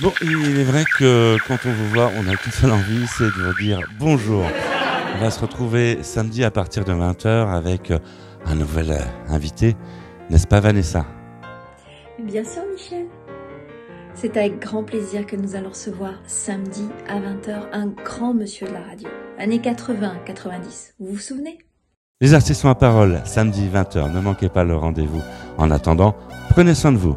Bon, il est vrai que quand on vous voit, on a qu'une seule envie, c'est de vous dire bonjour. On va se retrouver samedi à partir de 20h avec un nouvel euh, invité, n'est-ce pas Vanessa? Bien sûr Michel. C'est avec grand plaisir que nous allons recevoir samedi à 20h un grand monsieur de la radio, années 80-90. Vous vous souvenez? Les artistes sont à parole, samedi 20h, ne manquez pas le rendez-vous. En attendant, prenez soin de vous.